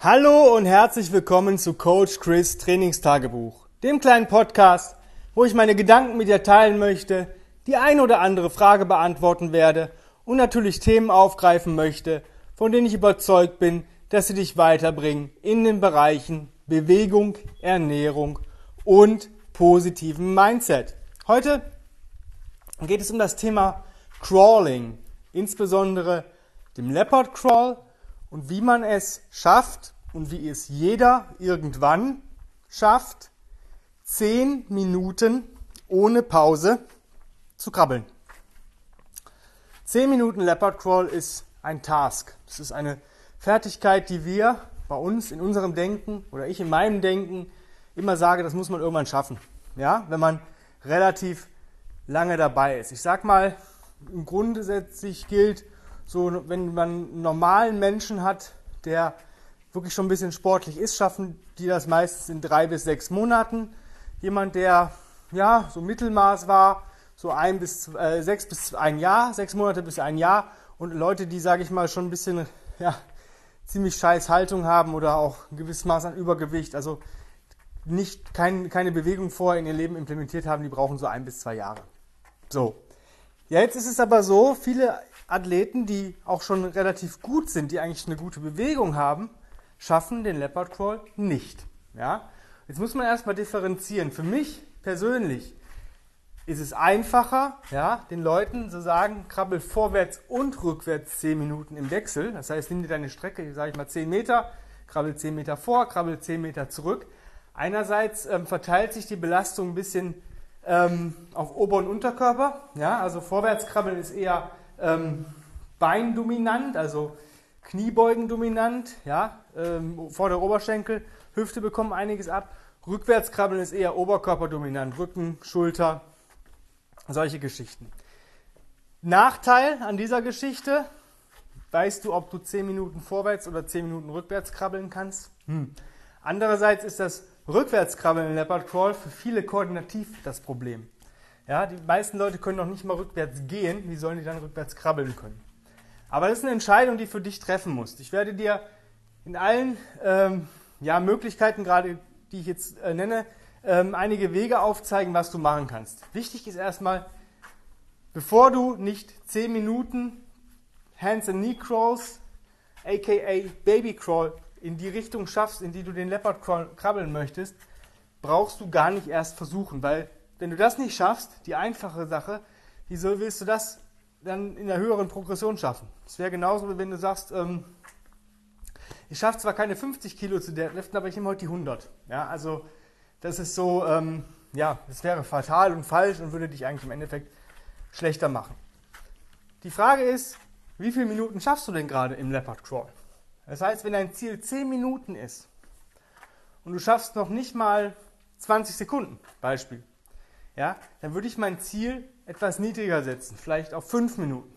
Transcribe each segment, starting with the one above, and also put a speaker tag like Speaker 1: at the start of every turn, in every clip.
Speaker 1: Hallo und herzlich willkommen zu Coach Chris Trainingstagebuch, dem kleinen Podcast, wo ich meine Gedanken mit dir teilen möchte, die ein oder andere Frage beantworten werde und natürlich Themen aufgreifen möchte, von denen ich überzeugt bin, dass sie dich weiterbringen in den Bereichen Bewegung, Ernährung und positiven Mindset. Heute geht es um das Thema Crawling, insbesondere dem Leopard Crawl und wie man es schafft und wie es jeder irgendwann schafft, zehn Minuten ohne Pause zu krabbeln. Zehn Minuten Leopard Crawl ist ein Task. Das ist eine Fertigkeit, die wir bei uns in unserem Denken oder ich in meinem Denken immer sage, das muss man irgendwann schaffen. Ja, wenn man relativ lange dabei ist. Ich sag mal, im grundsätzlich gilt, so, wenn man einen normalen Menschen hat, der wirklich schon ein bisschen sportlich ist, schaffen die das meistens in drei bis sechs Monaten. Jemand, der ja so Mittelmaß war, so ein bis äh, sechs bis ein Jahr, sechs Monate bis ein Jahr. Und Leute, die, sage ich mal, schon ein bisschen ja, ziemlich scheiß Haltung haben oder auch ein gewisses Maß an Übergewicht, also nicht kein, keine Bewegung vorher in ihr Leben implementiert haben, die brauchen so ein bis zwei Jahre. So. Ja, jetzt ist es aber so, viele Athleten, die auch schon relativ gut sind, die eigentlich eine gute Bewegung haben, schaffen den Leopard Crawl nicht. Ja? Jetzt muss man erstmal differenzieren. Für mich persönlich ist es einfacher, ja, den Leuten zu sagen, krabbel vorwärts und rückwärts 10 Minuten im Wechsel. Das heißt, nimm dir deine Strecke, sage ich mal 10 Meter, krabbel 10 Meter vor, krabbel 10 Meter zurück. Einerseits ähm, verteilt sich die Belastung ein bisschen ähm, auf Ober- und Unterkörper. Ja, also vorwärts krabbeln ist eher ähm, beindominant, also Kniebeugen dominant, ja, ähm, Vorder- Oberschenkel, Hüfte bekommen einiges ab. Rückwärts krabbeln ist eher oberkörperdominant, Rücken, Schulter, solche Geschichten. Nachteil an dieser Geschichte, weißt du, ob du 10 Minuten vorwärts oder 10 Minuten rückwärts krabbeln kannst? Hm. Andererseits ist das Rückwärtskrabbeln in Leopard Crawl für viele koordinativ das Problem. Ja, die meisten Leute können noch nicht mal rückwärts gehen, wie sollen die dann rückwärts krabbeln können? Aber das ist eine Entscheidung, die für dich treffen musst. Ich werde dir in allen ähm, ja, Möglichkeiten, gerade die ich jetzt äh, nenne, ähm, einige Wege aufzeigen, was du machen kannst. Wichtig ist erstmal, bevor du nicht 10 Minuten Hands and Knee Crawls, aka Baby Crawl, in die Richtung schaffst, in die du den Leopard krabbeln möchtest, brauchst du gar nicht erst versuchen, weil wenn du das nicht schaffst, die einfache Sache, wieso willst du das dann in der höheren Progression schaffen? Es wäre genauso, wenn du sagst, ähm, ich schaffe zwar keine 50 Kilo zu deadliften, aber ich nehme heute die 100. Ja, also das ist so, ähm, ja, das wäre fatal und falsch und würde dich eigentlich im Endeffekt schlechter machen. Die Frage ist, wie viele Minuten schaffst du denn gerade im Leopard Crawl? Das heißt, wenn dein Ziel 10 Minuten ist und du schaffst noch nicht mal 20 Sekunden, Beispiel, ja, dann würde ich mein Ziel etwas niedriger setzen, vielleicht auf 5 Minuten.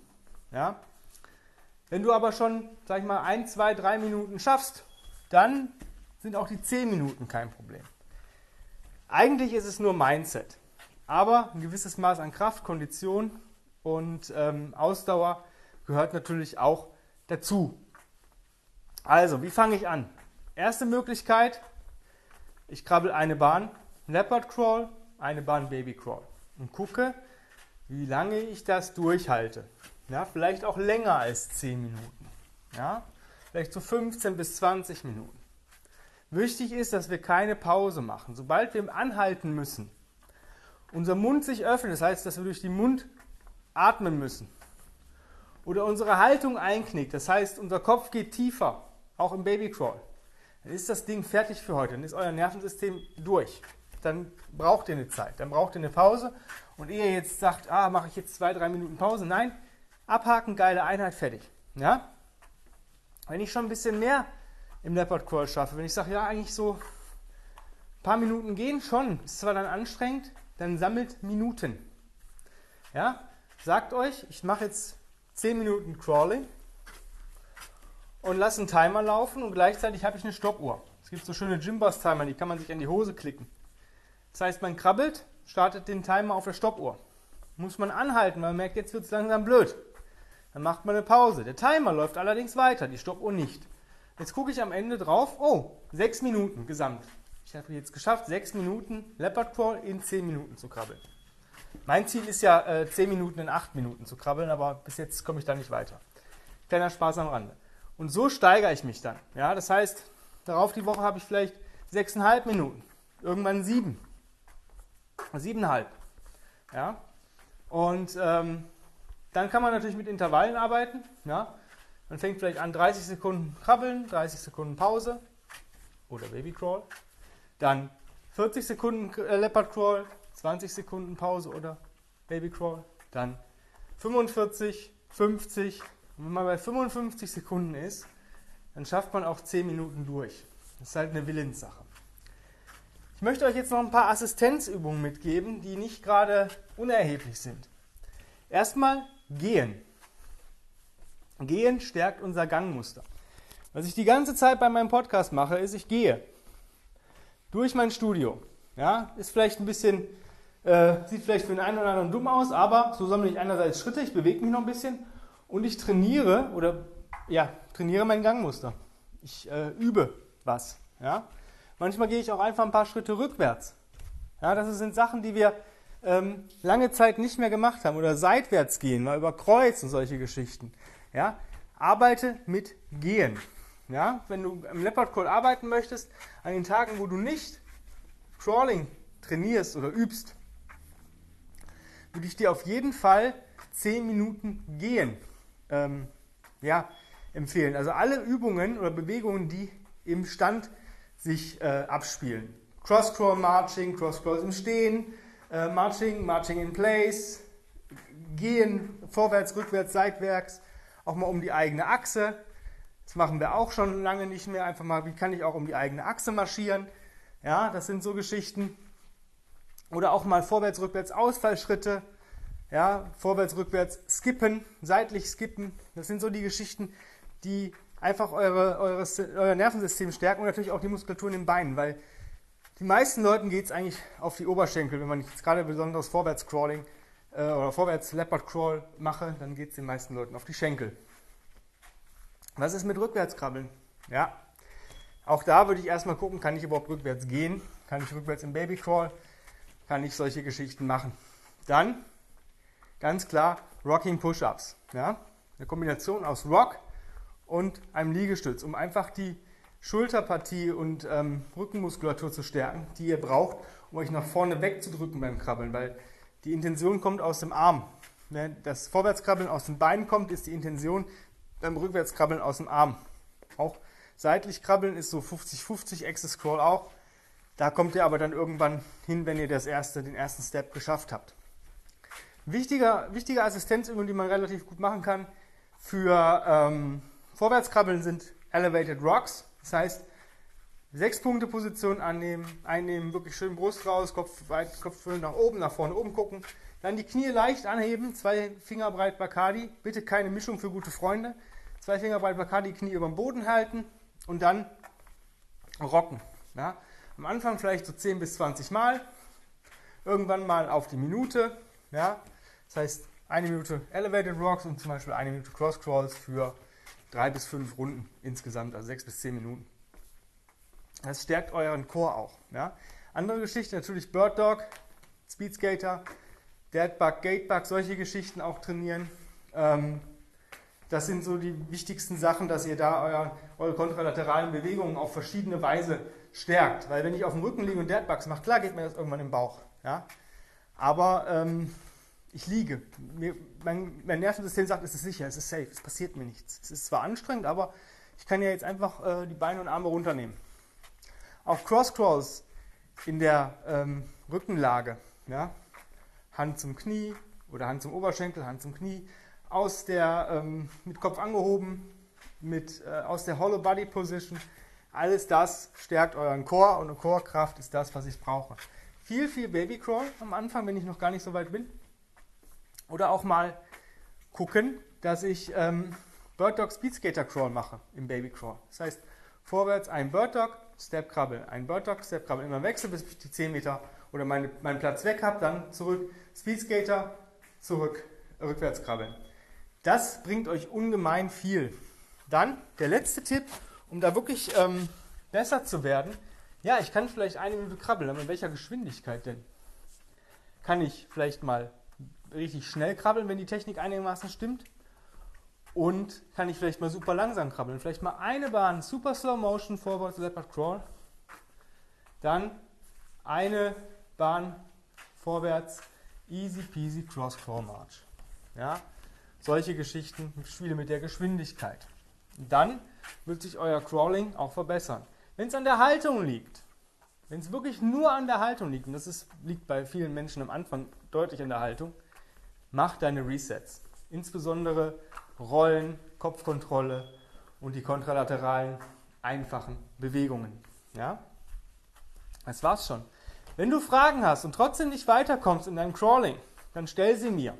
Speaker 1: Ja. Wenn du aber schon, sag ich mal, 1, 2, 3 Minuten schaffst, dann sind auch die 10 Minuten kein Problem. Eigentlich ist es nur Mindset, aber ein gewisses Maß an Kraft, Kondition und ähm, Ausdauer gehört natürlich auch dazu. Also, wie fange ich an? Erste Möglichkeit, ich krabbel eine Bahn, Leopard Crawl, eine Bahn Baby Crawl und gucke, wie lange ich das durchhalte. Ja, vielleicht auch länger als 10 Minuten. Ja, vielleicht so 15 bis 20 Minuten. Wichtig ist, dass wir keine Pause machen. Sobald wir anhalten müssen, unser Mund sich öffnet, das heißt, dass wir durch den Mund atmen müssen, oder unsere Haltung einknickt, das heißt, unser Kopf geht tiefer, auch im Babycrawl, dann ist das Ding fertig für heute, dann ist euer Nervensystem durch. Dann braucht ihr eine Zeit, dann braucht ihr eine Pause. Und ihr jetzt sagt, ah, mache ich jetzt zwei, drei Minuten Pause. Nein, abhaken, geile Einheit, fertig. Ja? Wenn ich schon ein bisschen mehr im Leopard Crawl schaffe, wenn ich sage, ja, eigentlich so ein paar Minuten gehen schon, ist zwar dann anstrengend, dann sammelt Minuten. Ja? Sagt euch, ich mache jetzt 10 Minuten Crawling und lasse einen Timer laufen und gleichzeitig habe ich eine Stoppuhr. Es gibt so schöne Gymbus-Timer, die kann man sich an die Hose klicken. Das heißt, man krabbelt, startet den Timer auf der Stoppuhr. Muss man anhalten, weil man merkt, jetzt wird es langsam blöd. Dann macht man eine Pause. Der Timer läuft allerdings weiter, die Stoppuhr nicht. Jetzt gucke ich am Ende drauf, oh, sechs Minuten gesamt. Ich habe jetzt geschafft, sechs Minuten Leopard Crawl in zehn Minuten zu krabbeln. Mein Ziel ist ja, äh, zehn Minuten in acht Minuten zu krabbeln, aber bis jetzt komme ich da nicht weiter. Kleiner Spaß am Rande. Und so steigere ich mich dann. Ja, das heißt, darauf die Woche habe ich vielleicht sechseinhalb Minuten, irgendwann sieben, siebeneinhalb. Ja, und ähm, dann kann man natürlich mit Intervallen arbeiten. Ja, man fängt vielleicht an 30 Sekunden krabbeln, 30 Sekunden Pause oder Baby Crawl. Dann 40 Sekunden äh, Leopard Crawl, 20 Sekunden Pause oder Baby Crawl. Dann 45, 50 und wenn man bei 55 Sekunden ist, dann schafft man auch 10 Minuten durch. Das ist halt eine Willenssache. Ich möchte euch jetzt noch ein paar Assistenzübungen mitgeben, die nicht gerade unerheblich sind. Erstmal gehen. Gehen stärkt unser Gangmuster. Was ich die ganze Zeit bei meinem Podcast mache, ist, ich gehe durch mein Studio. Ja, ist vielleicht ein bisschen, äh, sieht vielleicht für den einen oder anderen dumm aus, aber so sammle ich einerseits Schritte, ich bewege mich noch ein bisschen und ich trainiere oder ja, trainiere mein Gangmuster. Ich äh, übe was. Ja? Manchmal gehe ich auch einfach ein paar Schritte rückwärts. Ja, das sind Sachen, die wir ähm, lange Zeit nicht mehr gemacht haben. Oder seitwärts gehen, mal über Kreuz und solche Geschichten. Ja? Arbeite mit Gehen. Ja? Wenn du im Leopard Crawl arbeiten möchtest, an den Tagen, wo du nicht Crawling trainierst oder übst, würde ich dir auf jeden Fall 10 Minuten gehen ähm, ja, empfehlen. Also alle Übungen oder Bewegungen, die im Stand sich äh, abspielen. Cross-Crawl Marching, Cross-Crawl im Stehen, äh, Marching, Marching in Place, Gehen vorwärts, rückwärts, seitwärts, auch mal um die eigene Achse. Das machen wir auch schon lange nicht mehr. Einfach mal, wie kann ich auch um die eigene Achse marschieren? Ja, das sind so Geschichten. Oder auch mal vorwärts, rückwärts, Ausfallschritte. Ja, vorwärts, rückwärts skippen, seitlich skippen. Das sind so die Geschichten, die einfach eure, eure, euer Nervensystem stärken und natürlich auch die Muskulatur in den Beinen, weil die meisten Leuten geht es eigentlich auf die Oberschenkel. Wenn man jetzt gerade besonders Vorwärts-Crawling äh, oder Vorwärts-Leopard-Crawl mache, dann geht es den meisten Leuten auf die Schenkel. Was ist mit Rückwärtskrabbeln? Ja, auch da würde ich erstmal gucken, kann ich überhaupt rückwärts gehen? Kann ich rückwärts im Babycrawl? Kann ich solche Geschichten machen? Dann ganz klar Rocking Push-Ups. Ja? Eine Kombination aus Rock und einem Liegestütz, um einfach die Schulterpartie und ähm, Rückenmuskulatur zu stärken, die ihr braucht, um euch nach vorne wegzudrücken beim Krabbeln, weil die Intention kommt aus dem Arm. Wenn das Vorwärtskrabbeln aus den Beinen kommt, ist die Intention beim Rückwärtskrabbeln aus dem Arm. Auch seitlich krabbeln ist so 50-50, Access Scroll auch. Da kommt ihr aber dann irgendwann hin, wenn ihr das erste, den ersten Step geschafft habt. Wichtiger, wichtige Assistenzübung, die man relativ gut machen kann für ähm, Vorwärtskrabbeln sind Elevated Rocks. Das heißt, sechs Punkte Position annehmen, einnehmen, wirklich schön Brust raus, Kopf weit, Kopf nach oben, nach vorne oben gucken. Dann die Knie leicht anheben, zwei Finger breit Bacardi. Bitte keine Mischung für gute Freunde. Zwei Finger breit Bacardi, Knie über dem Boden halten und dann rocken. Ja? Am Anfang vielleicht so 10 bis 20 Mal. Irgendwann mal auf die Minute. Ja? Das heißt, eine Minute Elevated Rocks und zum Beispiel eine Minute Cross Crawls für drei bis fünf Runden insgesamt, also sechs bis zehn Minuten. Das stärkt euren Core auch. Ja? Andere Geschichte natürlich Bird Dog, Speed Skater, Deadbug, Gatebug, solche Geschichten auch trainieren. Ähm, das sind so die wichtigsten Sachen, dass ihr da euer, eure kontralateralen Bewegungen auf verschiedene Weise stärkt. Weil wenn ich auf dem Rücken liege und Deadbugs mache, klar geht mir das irgendwann im Bauch. Ja? Aber ähm, ich liege. Mir, mein, mein, Nervensystem sagt, es ist sicher, es ist safe, es passiert mir nichts. Es ist zwar anstrengend, aber ich kann ja jetzt einfach äh, die Beine und Arme runternehmen. Auch Cross Crawls in der ähm, Rückenlage. Ja? Hand zum Knie oder Hand zum Oberschenkel, Hand zum Knie. Aus der, ähm, mit Kopf angehoben, mit, äh, aus der Hollow Body Position. Alles das stärkt euren Core und eine Core-Kraft ist das, was ich brauche. Viel, viel Baby Crawl am Anfang, wenn ich noch gar nicht so weit bin. Oder auch mal gucken, dass ich ähm, Bird Dog Speed Skater Crawl mache im Baby Crawl. Das heißt, vorwärts ein Bird Dog, Step Krabbel, ein Bird Dog, Step Krabbel, immer wechseln, bis ich die 10 Meter oder meine, meinen Platz weg habe, dann zurück, Speed Skater, zurück, rückwärts krabbeln. Das bringt euch ungemein viel. Dann der letzte Tipp, um da wirklich ähm, besser zu werden, ja, ich kann vielleicht eine Minute krabbeln, aber in welcher Geschwindigkeit denn? Kann ich vielleicht mal richtig schnell krabbeln, wenn die Technik einigermaßen stimmt? Und kann ich vielleicht mal super langsam krabbeln? Vielleicht mal eine Bahn, super slow motion, forward leopard crawl. Dann eine Bahn vorwärts, easy peasy cross crawl march. Ja, solche Geschichten, Spiele mit der Geschwindigkeit. Dann wird sich euer Crawling auch verbessern. Wenn es an der Haltung liegt, wenn es wirklich nur an der Haltung liegt, und das ist, liegt bei vielen Menschen am Anfang deutlich an der Haltung, mach deine Resets. Insbesondere Rollen, Kopfkontrolle und die kontralateralen, einfachen Bewegungen. Ja? Das war's schon. Wenn du Fragen hast und trotzdem nicht weiterkommst in deinem Crawling, dann stell sie mir.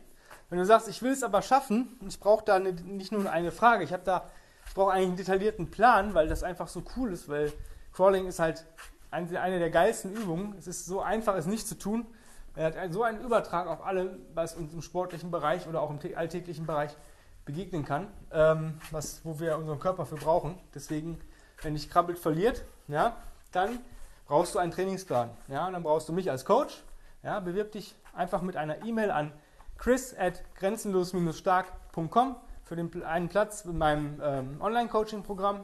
Speaker 1: Wenn du sagst, ich will es aber schaffen, ich brauche da nicht nur eine Frage, ich habe da, ich brauche eigentlich einen detaillierten Plan, weil das einfach so cool ist, weil Crawling ist halt eine der geilsten Übungen. Es ist so einfach, es nicht zu tun. Er hat so einen Übertrag auf alle, was uns im sportlichen Bereich oder auch im alltäglichen Bereich begegnen kann, ähm, was, wo wir unseren Körper für brauchen. Deswegen, wenn dich krabbelt verliert, ja, dann brauchst du einen Trainingsplan. Ja, und dann brauchst du mich als Coach. Ja, bewirb dich einfach mit einer E-Mail an chris at grenzenlos-stark.com für den einen Platz in meinem ähm, Online-Coaching-Programm.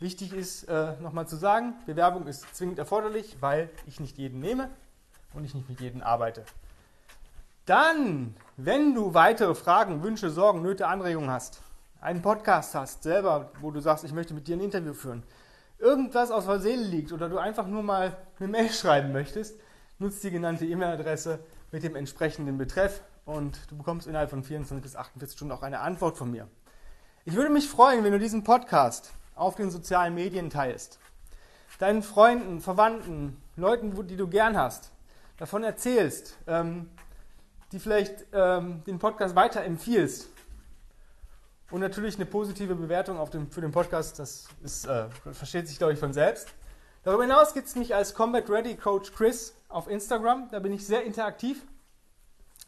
Speaker 1: Wichtig ist äh, nochmal zu sagen, Bewerbung ist zwingend erforderlich, weil ich nicht jeden nehme und ich nicht mit jedem arbeite. Dann, wenn du weitere Fragen, Wünsche, Sorgen, Nöte, Anregungen hast, einen Podcast hast, selber, wo du sagst, ich möchte mit dir ein Interview führen, irgendwas aus der Seele liegt oder du einfach nur mal eine Mail schreiben möchtest, nutzt die genannte E-Mail-Adresse mit dem entsprechenden Betreff und du bekommst innerhalb von 24 bis 48 Stunden auch eine Antwort von mir. Ich würde mich freuen, wenn du diesen Podcast auf den sozialen Medien teilst, deinen Freunden, Verwandten, Leuten, die du gern hast, davon erzählst, ähm, die vielleicht ähm, den Podcast weiterempfiehlst und natürlich eine positive Bewertung auf dem, für den Podcast, das ist, äh, versteht sich, glaube ich, von selbst. Darüber hinaus gibt es mich als Combat Ready Coach Chris auf Instagram. Da bin ich sehr interaktiv.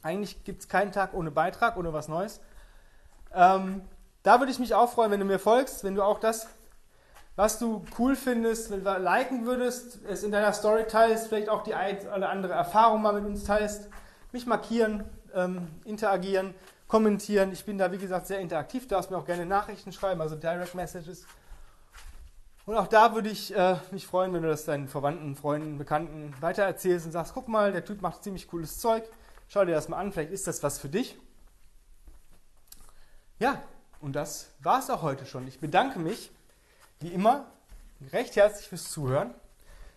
Speaker 1: Eigentlich gibt es keinen Tag ohne Beitrag, ohne was Neues. Ähm, da würde ich mich auch freuen, wenn du mir folgst, wenn du auch das, was du cool findest, wenn du liken würdest, es in deiner Story teilst, vielleicht auch die eine oder andere Erfahrung mal mit uns teilst, mich markieren, ähm, interagieren kommentieren. Ich bin da, wie gesagt, sehr interaktiv. Du darfst mir auch gerne Nachrichten schreiben, also Direct Messages. Und auch da würde ich äh, mich freuen, wenn du das deinen Verwandten, Freunden, Bekannten weitererzählst und sagst, guck mal, der Typ macht ziemlich cooles Zeug. Schau dir das mal an, vielleicht ist das was für dich. Ja, und das war es auch heute schon. Ich bedanke mich, wie immer, recht herzlich fürs Zuhören.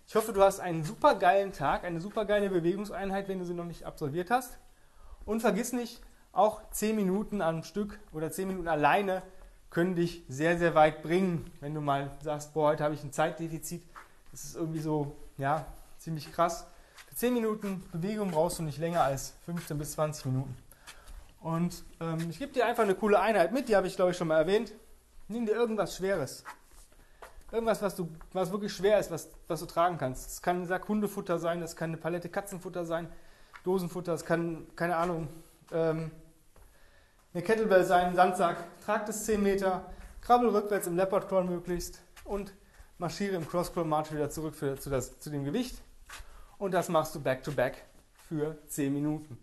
Speaker 1: Ich hoffe, du hast einen super geilen Tag, eine super geile Bewegungseinheit, wenn du sie noch nicht absolviert hast. Und vergiss nicht, auch 10 Minuten am Stück oder 10 Minuten alleine können dich sehr, sehr weit bringen, wenn du mal sagst, boah, heute habe ich ein Zeitdefizit. Das ist irgendwie so, ja, ziemlich krass. Für 10 Minuten Bewegung brauchst du nicht länger als 15 bis 20 Minuten. Und ähm, ich gebe dir einfach eine coole Einheit mit, die habe ich glaube ich schon mal erwähnt. Nimm dir irgendwas Schweres. Irgendwas, was, du, was wirklich schwer ist, was, was du tragen kannst. Das kann ein Sack Hundefutter sein, das kann eine Palette Katzenfutter sein, Dosenfutter, das kann, keine Ahnung, ähm, eine Kettlebell sein, ein Sandsack, trag das 10 Meter, krabbel rückwärts im Leopard Crawl möglichst und marschiere im Cross Crawl March wieder zurück für, zu, das, zu dem Gewicht. Und das machst du back to back für 10 Minuten.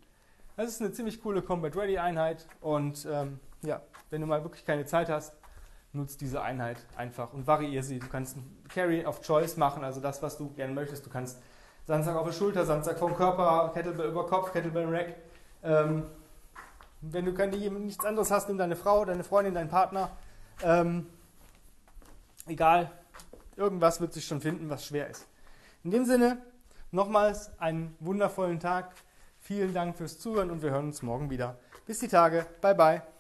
Speaker 1: Das ist eine ziemlich coole Combat Ready Einheit und ähm, ja, wenn du mal wirklich keine Zeit hast, nutzt diese Einheit einfach und variiere sie. Du kannst ein Carry of Choice machen, also das, was du gerne möchtest. Du kannst Sandsack auf der Schulter, Sandsack vom Körper, Kettlebell über Kopf, Kettlebell Rack. Ähm, wenn du nichts anderes hast, nimm deine Frau, deine Freundin, deinen Partner. Ähm, egal, irgendwas wird sich schon finden, was schwer ist. In dem Sinne, nochmals einen wundervollen Tag. Vielen Dank fürs Zuhören und wir hören uns morgen wieder. Bis die Tage. Bye, bye.